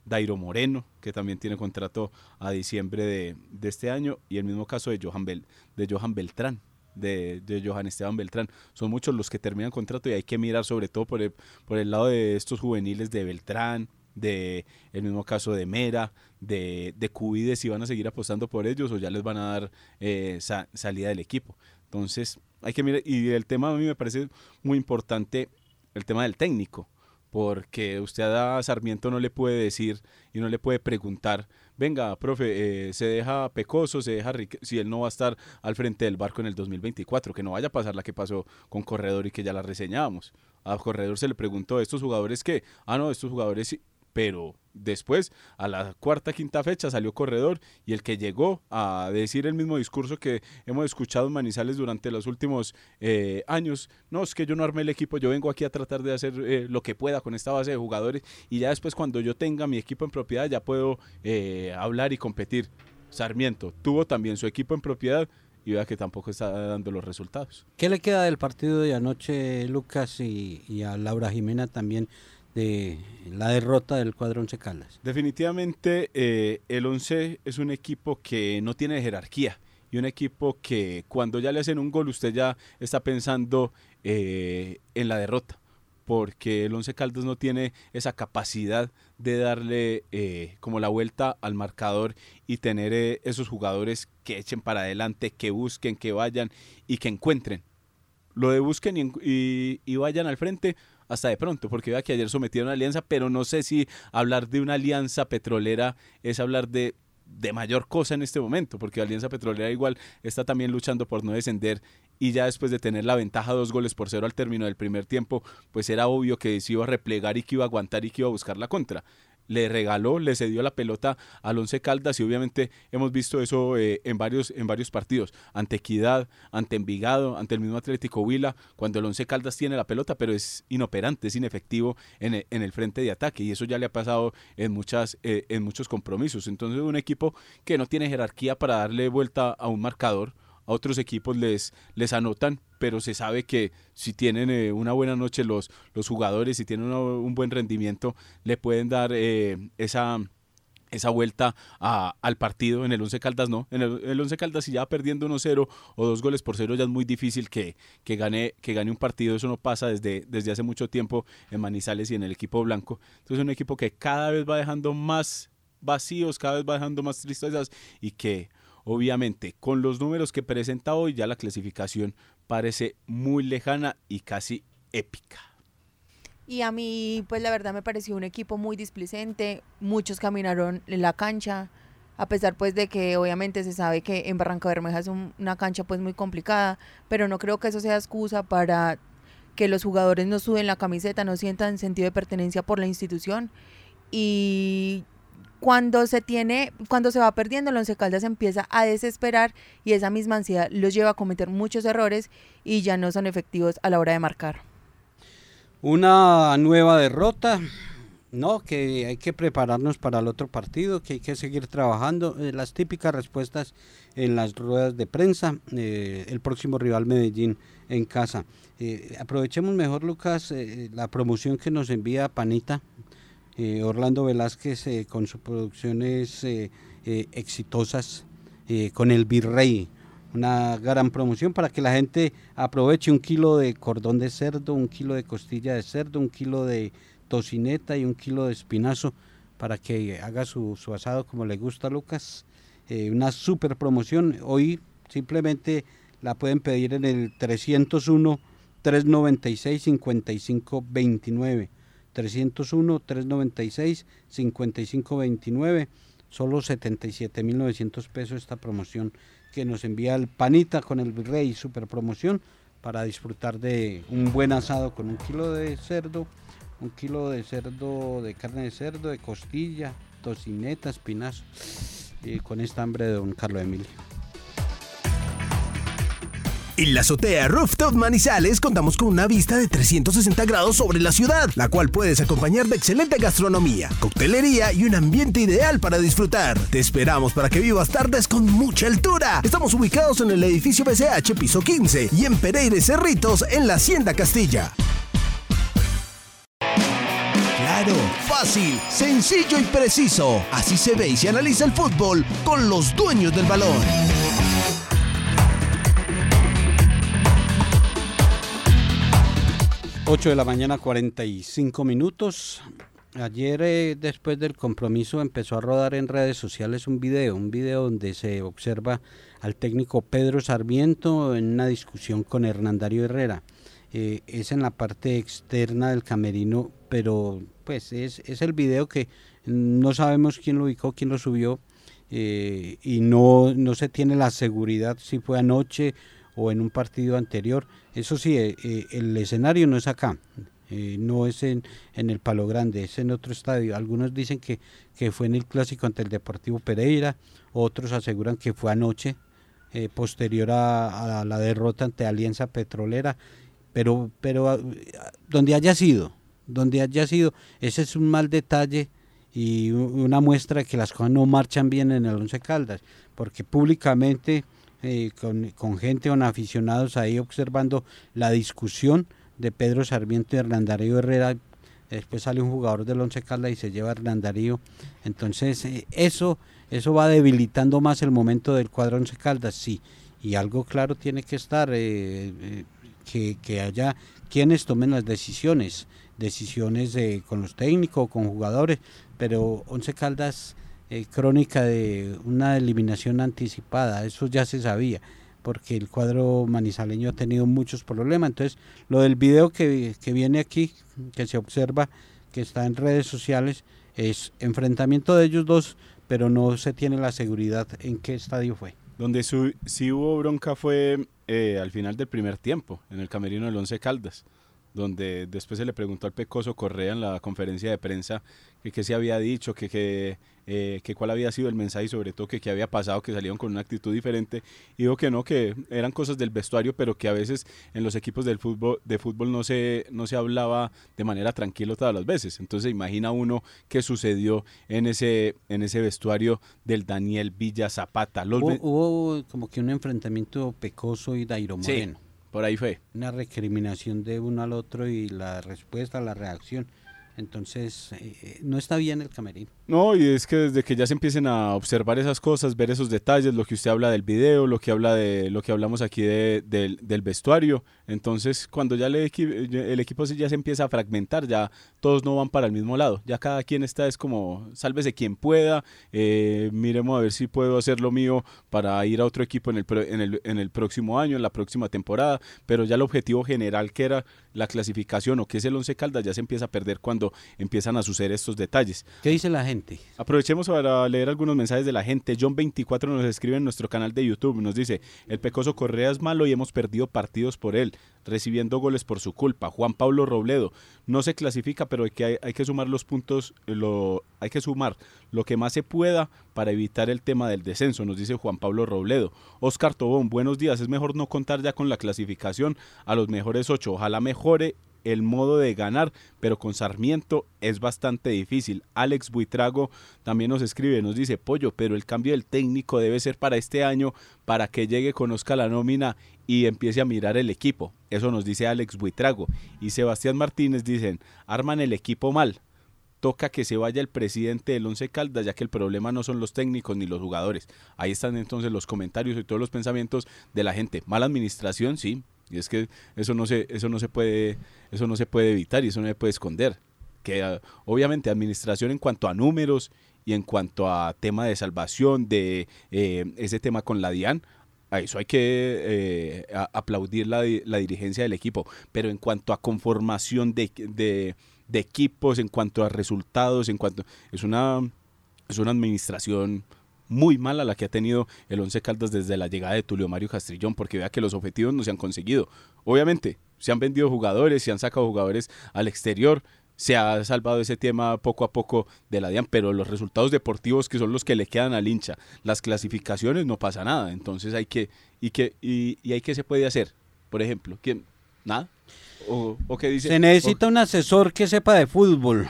Dairo Moreno, que también tiene contrato a diciembre de, de este año, y el mismo caso de Johan, Bel, de Johan Beltrán, de, de, Johan Esteban Beltrán. Son muchos los que terminan contrato y hay que mirar sobre todo por el, por el lado de estos juveniles de Beltrán, de el mismo caso de Mera, de, de Cubides, si van a seguir apostando por ellos o ya les van a dar eh, salida del equipo. Entonces, hay que mirar, y el tema a mí me parece muy importante, el tema del técnico porque usted a Sarmiento no le puede decir y no le puede preguntar, venga, profe, eh, se deja Pecoso, se deja si él no va a estar al frente del barco en el 2024, que no vaya a pasar la que pasó con Corredor y que ya la reseñábamos. A Corredor se le preguntó, ¿estos jugadores qué? Ah, no, estos jugadores pero después, a la cuarta, quinta fecha, salió corredor y el que llegó a decir el mismo discurso que hemos escuchado Manizales durante los últimos eh, años, no, es que yo no armé el equipo, yo vengo aquí a tratar de hacer eh, lo que pueda con esta base de jugadores y ya después cuando yo tenga mi equipo en propiedad ya puedo eh, hablar y competir. Sarmiento tuvo también su equipo en propiedad y vea que tampoco está dando los resultados. ¿Qué le queda del partido de anoche, Lucas, y, y a Laura Jimena también? De la derrota del cuadro Once Caldas? Definitivamente eh, el Once es un equipo que no tiene jerarquía y un equipo que cuando ya le hacen un gol usted ya está pensando eh, en la derrota porque el Once Caldas no tiene esa capacidad de darle eh, como la vuelta al marcador y tener esos jugadores que echen para adelante, que busquen, que vayan y que encuentren. Lo de busquen y vayan al frente hasta de pronto, porque vea que ayer sometieron una alianza, pero no sé si hablar de una alianza petrolera es hablar de, de mayor cosa en este momento, porque la Alianza Petrolera igual está también luchando por no descender y ya después de tener la ventaja dos goles por cero al término del primer tiempo, pues era obvio que se iba a replegar y que iba a aguantar y que iba a buscar la contra le regaló, le cedió la pelota al Once Caldas y obviamente hemos visto eso eh, en, varios, en varios partidos, ante Equidad, ante Envigado, ante el mismo Atlético Huila, cuando el Once Caldas tiene la pelota, pero es inoperante, es inefectivo en el, en el frente de ataque y eso ya le ha pasado en, muchas, eh, en muchos compromisos. Entonces un equipo que no tiene jerarquía para darle vuelta a un marcador, a otros equipos les, les anotan, pero se sabe que si tienen eh, una buena noche los, los jugadores, si tienen un buen rendimiento, le pueden dar eh, esa, esa vuelta al partido. En el Once Caldas no. En el, Once Caldas si ya perdiendo 1-0 o dos goles por cero ya es muy difícil que, que, gane, que gane un partido. Eso no pasa desde, desde hace mucho tiempo en Manizales y en el equipo blanco. Entonces es un equipo que cada vez va dejando más vacíos, cada vez va dejando más tristezas y que Obviamente, con los números que presenta hoy, ya la clasificación parece muy lejana y casi épica. Y a mí, pues la verdad me pareció un equipo muy displicente, muchos caminaron en la cancha, a pesar pues de que obviamente se sabe que en Barranca Bermeja es una cancha pues muy complicada, pero no creo que eso sea excusa para que los jugadores no suben la camiseta, no sientan sentido de pertenencia por la institución y cuando se tiene, cuando se va perdiendo, el Once Caldas empieza a desesperar y esa misma ansiedad los lleva a cometer muchos errores y ya no son efectivos a la hora de marcar. Una nueva derrota, no, que hay que prepararnos para el otro partido, que hay que seguir trabajando. Eh, las típicas respuestas en las ruedas de prensa, eh, el próximo rival Medellín en casa. Eh, aprovechemos mejor, Lucas, la promoción que nos envía Panita eh, Orlando Velázquez eh, con sus producciones eh, exitosas, con El Virrey, una gran promoción para que la gente aproveche un kilo de cordón de cerdo, un kilo de costilla de cerdo, un kilo de tocineta y un kilo de espinazo para que haga su, su asado como le gusta a Lucas. una super promoción. Hoy simplemente la pueden pedir en el 301 301-396-5529. 301-396-5529. Solo 77.900 pesos esta promoción que nos envía el Panita con el Rey Super Promoción para disfrutar de un buen asado con un kilo de cerdo, un kilo de cerdo, de carne de cerdo, de costilla, tocineta, espinazo y con esta hambre de don Carlos Emilio. En la azotea Rooftop Manizales contamos con una vista de 360 grados sobre la ciudad, la cual puedes acompañar de excelente gastronomía, coctelería y un ambiente ideal para disfrutar. Te esperamos para que vivas tardes con mucha altura. Estamos ubicados en el edificio BCH piso 15 y en Pereira Cerritos en la Hacienda Castilla. Claro, fácil, sencillo y preciso. Así se ve y se analiza el fútbol con los dueños del balón. 8 de la mañana, 45 minutos. Ayer, eh, después del compromiso, empezó a rodar en redes sociales un video, un video donde se observa al técnico Pedro Sarmiento en una discusión con Hernandario Herrera. Eh, es en la parte externa del camerino, pero pues es, es el video que no sabemos quién lo ubicó, quién lo subió, eh, y no, no se tiene la seguridad si fue anoche o en un partido anterior. Eso sí, eh, eh, el escenario no es acá, eh, no es en, en, el Palo Grande, es en otro estadio. Algunos dicen que, que fue en el clásico ante el Deportivo Pereira, otros aseguran que fue anoche, posterior a, la derrota ante Alianza Petrolera, pero, pero ah, donde haya sido, donde haya sido, ese es un mal detalle y una muestra de que las cosas no marchan bien en el Once Caldas, porque públicamente eh, con, con, gente, con aficionados ahí observando la discusión de Pedro Sarmiento y Hernandario Herrera. Después sale un jugador del Once Caldas y se lleva a Hernandario. Entonces, eh, eso, eso va debilitando más el momento del cuadro Once Caldas, sí. Y algo claro tiene que estar, eh, que, que, haya quienes tomen las decisiones, decisiones con los técnicos, con jugadores, pero Once Caldas eh, crónica de una eliminación anticipada, eso ya se sabía, porque el cuadro manizaleño ha tenido muchos problemas. Entonces, lo del video que, que viene aquí, que se observa, que está en redes sociales, es enfrentamiento de ellos dos, pero no se tiene la seguridad en qué estadio fue. Donde sí hubo bronca fue eh, al final del primer tiempo, en el camerino del Once Caldas donde después se le preguntó al Pecoso Correa en la conferencia de prensa que qué se había dicho, que, que, eh, que, cuál había sido el mensaje y sobre todo que qué había pasado, que salieron con una actitud diferente. Y dijo que no, que eran cosas del vestuario, pero que a veces en los equipos del fútbol, de fútbol no se, no se hablaba de manera tranquila todas las veces. Entonces imagina uno qué sucedió en ese, en ese vestuario del Daniel Villa Zapata. Los hubo, hubo, como que un enfrentamiento Pecoso y Dairo Moreno. Sí por ahí fue. Una recriminación de uno al otro y la respuesta, la reacción. Entonces, eh, no está bien el camerino. No, y es que desde que ya se empiecen a observar esas cosas, ver esos detalles, lo que usted habla del video, lo que habla de lo que hablamos aquí de, del vestuario, entonces cuando ya el, el equipo ya se empieza a fragmentar, ya todos no van para el mismo lado, ya cada quien está es como, sálvese quien pueda, eh, miremos a ver si puedo hacer lo mío para ir a otro equipo en el, en el, en el próximo año, en la próxima temporada, pero ya el objetivo general que era la clasificación o que es el Once Caldas ya se empieza a perder cuando empiezan a suceder estos detalles. ¿Qué dice la gente? Aprovechemos para leer algunos mensajes de la gente. John24 nos escribe en nuestro canal de YouTube. Nos dice, el Pecoso Correa es malo y hemos perdido partidos por él, recibiendo goles por su culpa. Juan Pablo Robledo, no se clasifica, pero hay que, hay, que sumar los puntos, lo, hay que sumar lo que más se pueda para evitar el tema del descenso, nos dice Juan Pablo Robledo. Oscar Tobón, buenos días. Es mejor no contar ya con la clasificación a los mejores ocho. Ojalá mejore el modo de ganar, pero con Sarmiento es bastante difícil. Alex Buitrago también nos escribe, nos dice, Pollo, pero el cambio del técnico debe ser para este año, para que llegue, conozca la nómina y empiece a mirar el equipo. Eso nos dice Alex Buitrago. Y Sebastián Martínez dicen, arman el equipo mal. Toca que se vaya el presidente del Once Caldas, ya que el problema no son los técnicos ni los jugadores. Ahí están entonces los comentarios y todos los pensamientos de la gente. Mala administración, sí, y es que eso no se, eso no se puede, eso no se puede evitar y eso no se puede esconder. Que ah, obviamente administración en cuanto a números y en cuanto a tema de salvación, de eh, ese tema con la DIAN, A eso hay que eh, aplaudir la, dirigencia del equipo. Pero en cuanto a conformación de, de, de, equipos, en cuanto a resultados, en cuanto. Es una, es una administración muy mala la que ha tenido el Once Caldas desde la llegada de Tulio Mario Castrillón, porque vea que los objetivos no se han conseguido. Obviamente, se han vendido jugadores, se han sacado jugadores al exterior, se ha salvado ese tema poco a poco de la DIAN, pero los resultados deportivos que son los que le quedan al hincha, las clasificaciones no pasa nada, entonces hay que, y que, y, y hay que se puede hacer, por ejemplo, ¿quién? ¿Nada? ¿O, o qué dice? Se necesita un asesor que sepa de fútbol,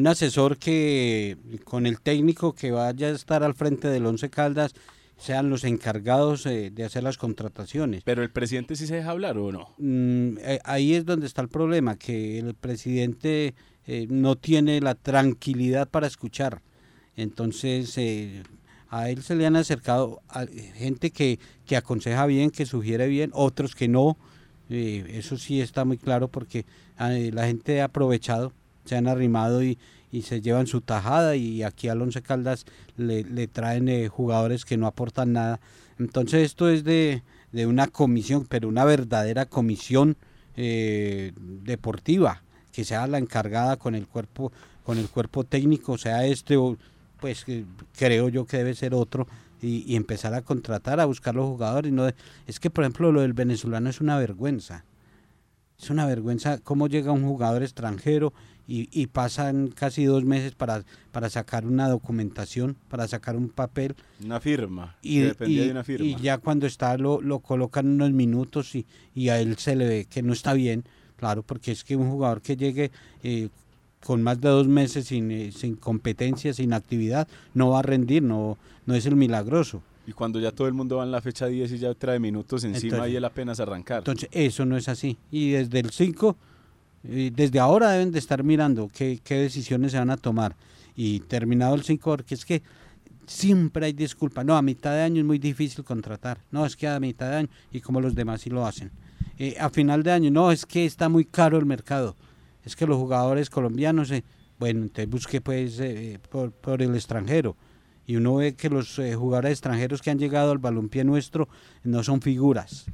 un asesor que con el técnico que vaya a estar al frente del Once Caldas sean los encargados eh, de hacer las contrataciones. Pero el presidente sí se deja hablar o no? Mm, eh, ahí es donde está el problema, que el presidente eh, no tiene la tranquilidad para escuchar. Entonces, a él se le han acercado gente que, que aconseja bien, que sugiere bien, otros que no. eso sí está muy claro porque la gente ha aprovechado, se han arrimado y, y se llevan su tajada y aquí al Once Caldas le, traen eh, jugadores que no aportan nada. Entonces esto es de, una comisión, pero una verdadera comisión eh, deportiva, que sea la encargada con el cuerpo, con el cuerpo técnico, sea este o pues creo yo que debe ser otro, y, empezar a contratar, a buscar los jugadores. No, es que, por ejemplo, lo del venezolano es una vergüenza. Es una vergüenza cómo llega un jugador extranjero y, pasan casi dos meses para, para sacar una documentación, para sacar un papel. Una firma. Y, de una firma. y ya cuando está lo, lo colocan unos minutos y, y, a él se le ve que no está bien, claro, porque es que un jugador que llegue eh, con más de dos meses sin, eh, sin competencia, sin actividad, no va a rendir, no, no es el milagroso. Y cuando ya todo el mundo va en la fecha 10 y ya trae minutos encima y él apenas arrancar. Entonces, eso no es así. Y desde el 5 desde ahora deben de estar mirando qué, decisiones se van a tomar. Y terminado el 5, porque es que siempre hay disculpa. No, a mitad de año es muy difícil contratar. No, es que a mitad de año y como los demás sí lo hacen. Eh, a final de año, no, es que está muy caro el mercado. Es que los jugadores colombianos, eh, bueno, te busque pues eh, por, por, el extranjero. Y uno ve que los jugadores extranjeros que han llegado al balompié nuestro no son figuras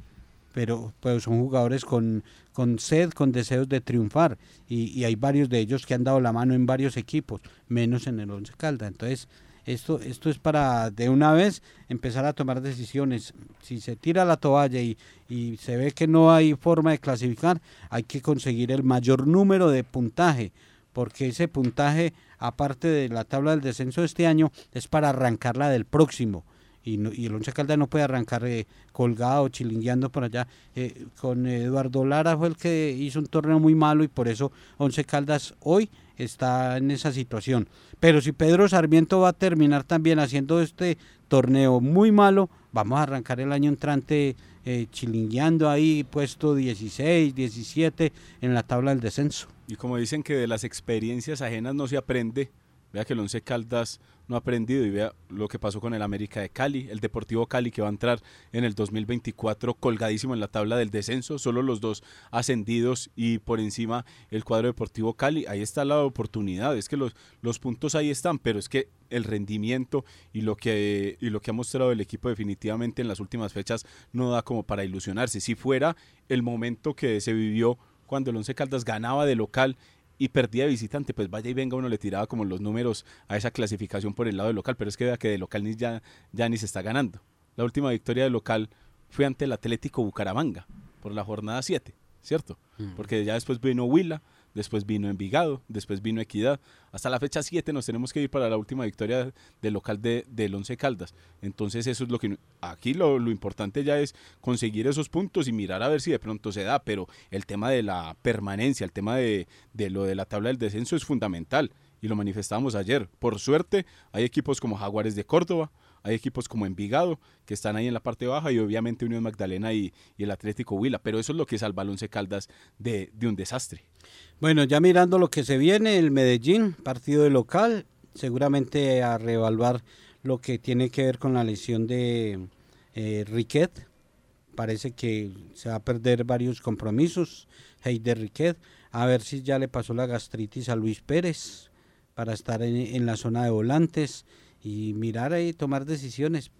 pero pues son jugadores con, con sed, con deseos de triunfar y, hay varios de ellos que han dado la mano en varios equipos, menos en el Once Calda. Entonces, esto, esto es para de una vez empezar a tomar decisiones. Si se tira la toalla y, y se ve que no hay forma de clasificar, hay que conseguir el mayor número de puntaje, porque ese puntaje, aparte de la tabla del descenso de este año, es para arrancarla del próximo y, el Once Caldas no puede arrancar eh, colgado, chilingueando por allá. Eh, con Eduardo Lara fue el que hizo un torneo muy malo y por eso Once Caldas hoy está en esa situación. Pero si Pedro Sarmiento va a terminar también haciendo este torneo muy malo, vamos a arrancar el año entrante eh, chilingueando ahí, puesto 16, 17 en la tabla del descenso. Y como dicen que de las experiencias ajenas no se aprende, vea que el Once Caldas no ha aprendido y vea lo que pasó con el América de Cali, el Deportivo Cali que va a entrar en el 2024 colgadísimo en la tabla del descenso, solo los dos ascendidos y por encima el cuadro Deportivo Cali, ahí está la oportunidad, es que los, los puntos ahí están, pero es que el rendimiento y lo que y lo que ha mostrado el equipo definitivamente en las últimas fechas no da como para ilusionarse. Si fuera el momento que se vivió cuando el Once Caldas ganaba de local y perdía de visitante, pues vaya y venga uno le tiraba como los números a esa clasificación por el lado del local, pero es que vea que de local ni ya, ya ni se está ganando. La última victoria de local fue ante el Atlético Bucaramanga por la jornada 7, ¿cierto? Mm. Porque ya después vino Huila, después vino Envigado, después vino Equidad. Hasta la fecha 7 nos tenemos que ir para la última victoria del local de, del Once Caldas. Entonces eso es lo que... Aquí lo, lo, importante ya es conseguir esos puntos y mirar a ver si de pronto se da, pero el tema de la permanencia, el tema de, de lo de la tabla del descenso es fundamental y lo manifestamos ayer. Por suerte hay equipos como Jaguares de Córdoba, hay equipos como Envigado, que están ahí en la parte baja, y obviamente Unión Magdalena y, el Atlético Huila, pero eso es lo que salva al Once Caldas de, un desastre. Bueno, ya mirando lo que se viene, el Medellín, partido de local, seguramente a reevaluar lo que tiene que ver con la lesión de eh, Riquet. Parece que se va a perder varios compromisos. Heider Riquet, a ver si ya le pasó la gastritis a Luis Pérez para estar en, en la zona de volantes y mirar ahí, tomar decisiones.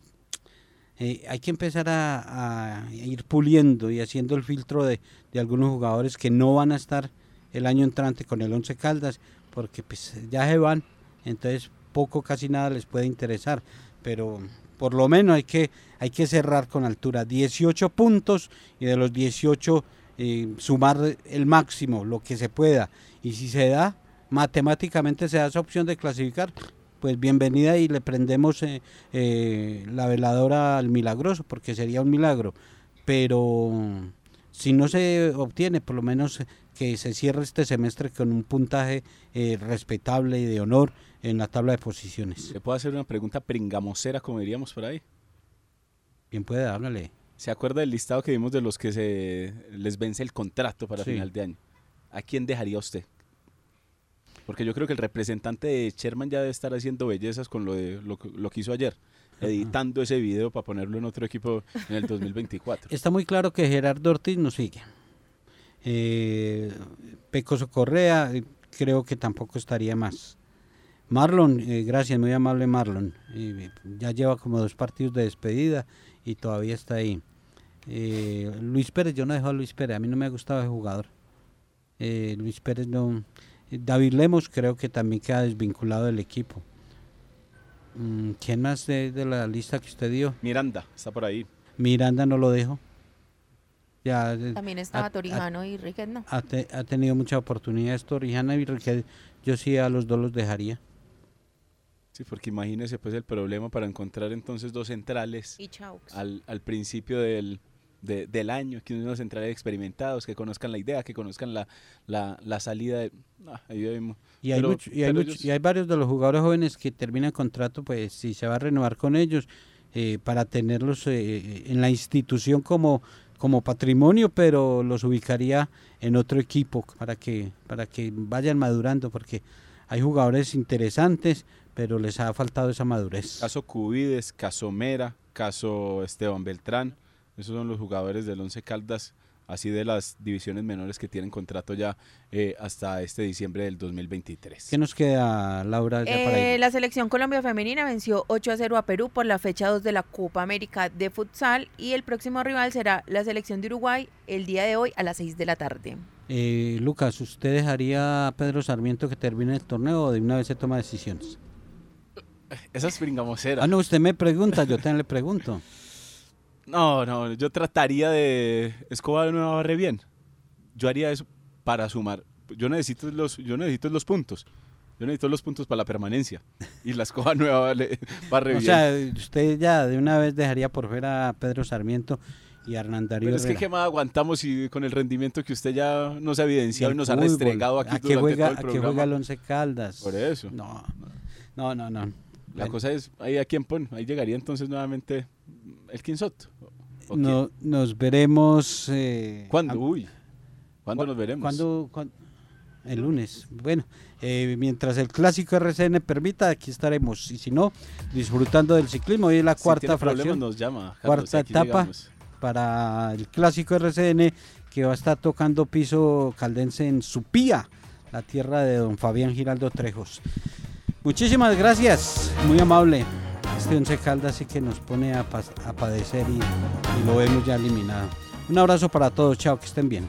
eh, hay que empezar a, ir puliendo y haciendo el filtro de, de, algunos jugadores que no van a estar el año entrante con el Once Caldas, porque pues ya se van, entonces poco, casi nada les puede interesar, pero por lo menos hay que, hay que cerrar con altura, 18 puntos y de los 18 eh, sumar el máximo, lo que se pueda, y si se da, matemáticamente se da esa opción de clasificar, pues bienvenida y le prendemos eh, eh, la veladora al milagroso, porque sería un milagro. Pero si no se obtiene, por lo menos que se cierre este semestre con un puntaje eh, respetable y de honor en la tabla de posiciones. ¿Le puedo hacer una pregunta pringamosera, como diríamos por ahí? Bien puede, háblale. ¿Se acuerda del listado que vimos de los que se les vence el contrato para final de año? ¿A quién dejaría usted? Porque yo creo que el representante de Sherman ya debe estar haciendo bellezas con lo, de, lo, lo que hizo ayer, editando ese video para ponerlo en otro equipo en el 2024. Está muy claro que Gerardo Ortiz no sigue. Eh, Pecoso Correa creo que tampoco estaría más. Marlon, eh, gracias, muy amable Marlon. Eh, ya lleva como dos partidos de despedida y todavía está ahí. Eh, Luis Pérez, yo no dejo a Luis Pérez, a mí no me ha gustado el jugador. Eh, Luis Pérez no, David Lemos creo que también queda desvinculado del equipo. Mm, ¿Quién más de, de, la lista que usted dio? Miranda, está por ahí. Miranda no lo dejo. Ya, también estaba ha, Torijano ha, y Riquet, ¿no? Ha, te, ha, tenido muchas oportunidades Torijano y Riquet. Yo sí a los dos los dejaría. Sí, porque imagínese pues el problema para encontrar entonces dos centrales al, al principio del, de, del año, que unos centrales experimentados, que conozcan la idea, que conozcan la, la, la salida de... Ah, ahí y, hay pero, mucho, y, hay mucho, ellos... y hay varios de los jugadores jóvenes que terminan contrato, pues si se va a renovar con ellos, eh, para tenerlos eh, en la institución como, como patrimonio, pero los ubicaría en otro equipo para que, para que vayan madurando, porque hay jugadores interesantes, pero les ha faltado esa madurez. Caso Cubides, caso Mera, caso Esteban Beltrán, esos son los jugadores del Once Caldas, así de las divisiones menores que tienen contrato ya eh, hasta este diciembre del 2023. ¿Qué nos queda, Laura? Ya eh, para ir? La selección Colombia Femenina venció 8 a 0 a Perú por la fecha 2 de la Copa América de Futsal y el próximo rival será la selección de Uruguay el día de hoy a las 6 de la tarde. Eh, Lucas, ¿usted dejaría a Pedro Sarmiento que termine el torneo o de una vez se toma decisiones? Esa es pringamosera. Ah, no, usted me pregunta, yo también le pregunto. No, no, yo trataría de Escobar no barre bien. Yo haría eso para sumar. Yo necesito los, yo necesito los puntos. Yo necesito los puntos para la permanencia. Y la escoba nueva vale, barre bien. O sea, usted ya de una vez dejaría por fuera a Pedro Sarmiento y a Hernán Darío Pero es que qué más aguantamos y con el rendimiento que usted ya nos ha evidenciado y, y nos fútbol, ha restregado aquí ¿A juega, ¿A qué juega el Once Caldas? Por eso. No, no, no, no. La bueno. cosa es, ahí a quién pone. Ahí llegaría entonces nuevamente el Quinsoto. No, nos veremos. Eh, ¿Cuándo? A, Uy. ¿Cuándo nos veremos? ¿cuándo, cuándo? El lunes. Bueno, eh, mientras el clásico RCN permita, aquí estaremos. Y si no, disfrutando del ciclismo. Hoy es la cuarta fracción. Nos llama, Carlos, cuarta etapa llegamos. para el clásico RCN que va a estar tocando piso caldense en Supía, la tierra de don Fabián Giraldo Trejos. Muchísimas gracias, muy amable. Este Once Caldas sí que nos pone a, padecer y, y lo vemos ya eliminado. Un abrazo para todos, chao, que estén bien.